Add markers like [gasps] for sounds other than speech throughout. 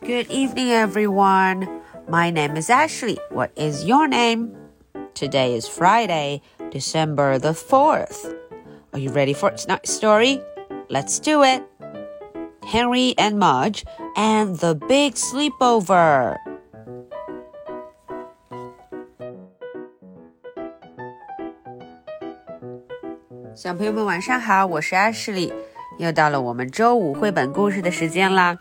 Good evening, everyone. My name is Ashley. What is your name? Today is Friday, December the 4th. Are you ready for tonight's story? Let's do it. Henry and Mudge and the Big Sleepover. 小朋友们晚上好，我是 Ashley，又到了我们周五绘本故事的时间啦。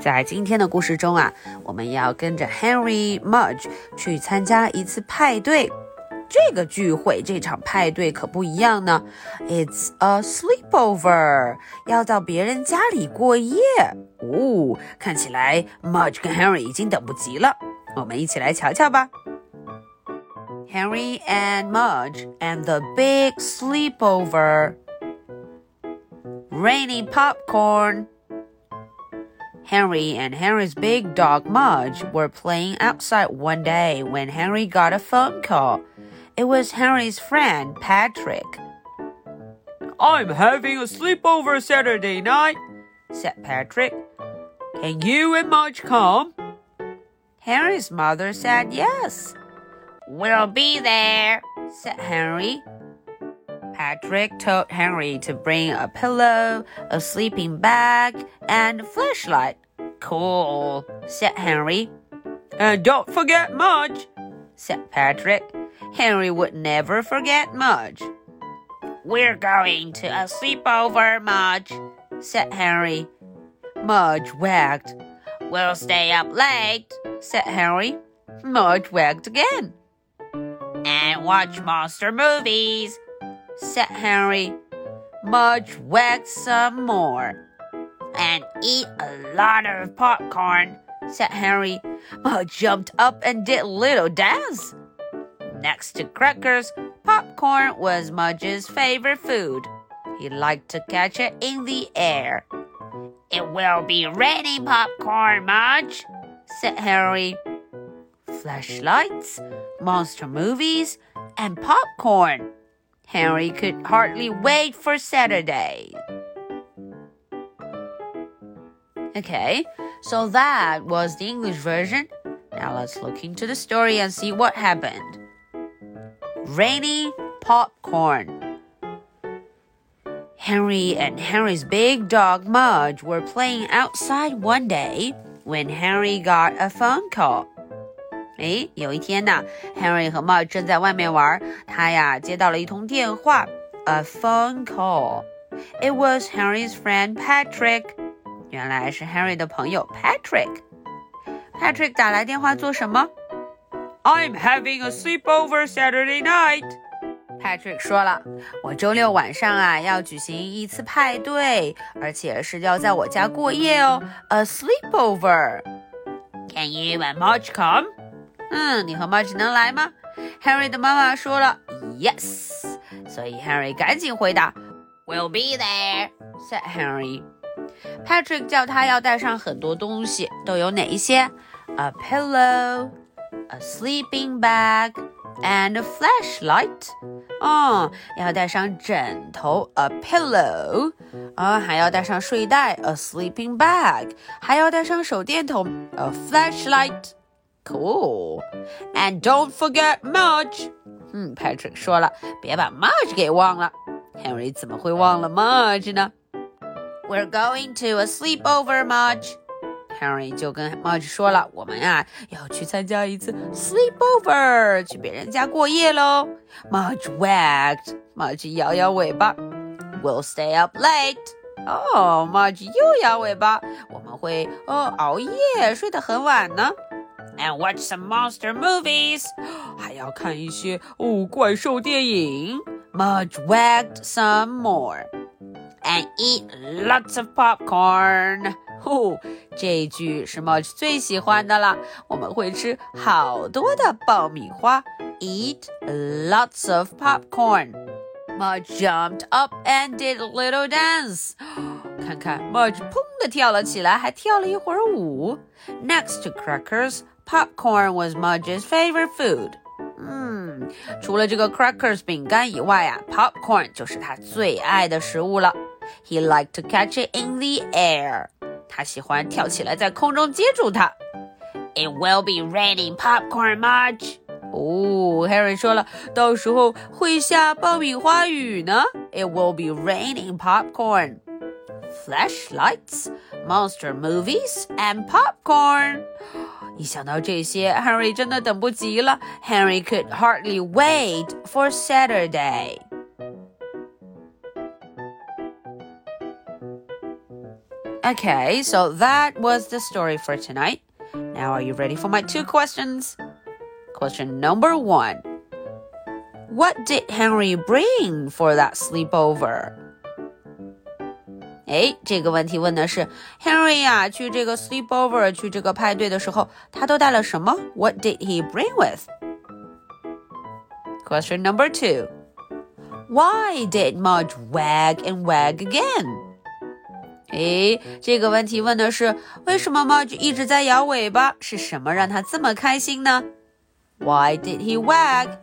在今天的故事中啊，我们要跟着 Henry Mudge 去参加一次派对。这个聚会，这场派对可不一样呢。It's a sleepover，要到别人家里过夜。哦，看起来 Mudge 跟 Henry 已经等不及了。我们一起来瞧瞧吧。Henry and Mudge and the big sleepover. Rainy popcorn. Henry and Henry's big dog Mudge were playing outside one day when Henry got a phone call. It was Henry's friend, Patrick. I'm having a sleepover Saturday night, said Patrick. Can you and Mudge come? Henry's mother said yes. We'll be there, said Henry. Patrick told Henry to bring a pillow, a sleeping bag, and a flashlight. Cool, said Henry. And don't forget Mudge, said Patrick. Henry would never forget Mudge. We're going to a sleepover, Mudge, said Henry. Mudge wagged. We'll stay up late, said Henry. Mudge wagged again. And watch monster movies, said Henry. Mudge wagged some more. And eat a lot of popcorn, said Henry. Mudge jumped up and did little dance. Next to crackers, popcorn was Mudge's favorite food. He liked to catch it in the air. It will be raining popcorn, Mudge, said Henry. Flashlights, monster movies, and popcorn. Henry could hardly wait for Saturday. Okay, so that was the English version. Now let's look into the story and see what happened. Rainy popcorn. Henry and Henry's big dog Mudge were playing outside one day when Henry got a phone call. 诶，有一天呢，Henry 和 Mudge 正在外面玩，他呀接到了一通电话，a phone call。It was Henry's friend Patrick。原来是 Henry 的朋友 Patrick。Patrick 打来电话做什么？I'm having a sleepover Saturday night。Patrick 说了，我周六晚上啊要举行一次派对，而且是要在我家过夜哦，a sleepover。Can you and Mudge come？嗯，你和 Mudge 能来吗？”Harry 的妈妈说了 “Yes”，所以 Harry 赶紧回答：“We'll be there。” said Harry。Patrick 叫他要带上很多东西，都有哪一些？A pillow, a sleeping bag, and a flashlight。哦，要带上枕头，a pillow。啊，还要带上睡袋，a sleeping bag。还要带上手电筒，a flashlight。Cool. And don't forget Mudge. 嗯，Patrick 说了，别把 Mudge hmm, 给忘了。Henry 怎么会忘了 Mudge? 呢？We're going to a sleepover, Mudge. Henry 就跟 Mudge 说了，我们啊要去参加一次 sleepover，去别人家过夜喽。Mudge wagged. Mudge 摇摇尾巴。We'll stay up late. Oh, 哦，Mudge 又摇尾巴。我们会哦熬夜，睡得很晚呢。and watch some monster movies. 还要看一些哦怪兽电影。Mudge [gasps] wagged some more. And eat lots of popcorn. [laughs] 哦，这一句是 Mudge 最喜欢的了。我们会吃好多的爆米花。Eat lots of popcorn. Mudge jumped up and did a little dance. [gasps] 看看 Mudge 砰的跳了起来，还跳了一会儿舞。Next to crackers, popcorn was Mudge's favorite food. 嗯，除了这个 crackers 饼干以外啊，popcorn 就是他最爱的食物了。He liked to catch it in the air. 他喜欢跳起来在空中接住它。It will be raining popcorn, Marge. 哦，Harry 说了，到时候会下爆米花雨呢。It will be raining popcorn, flashlights, monster movies, and popcorn. 一想到这些，Henry 真的等不及了。Henry could hardly wait for Saturday. Okay, so that was the story for tonight. Now, are you ready for my two questions? Question number one What did Henry bring for that sleepover? 哎，这个问题问的是 Henry 呀、啊，去这个 sleepover 去这个派对的时候，他都带了什么？What did he bring with? Question number two. Why did Mudge wag and wag again? 哎，这个问题问的是为什么 Mudge 一直在摇尾巴？是什么让他这么开心呢？Why did he wag?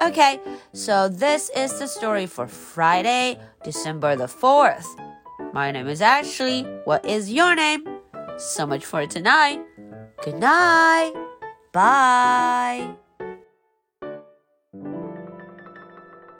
Okay, so this is the story for Friday. December the 4th. My name is Ashley. What is your name? So much for tonight. Good night. Bye.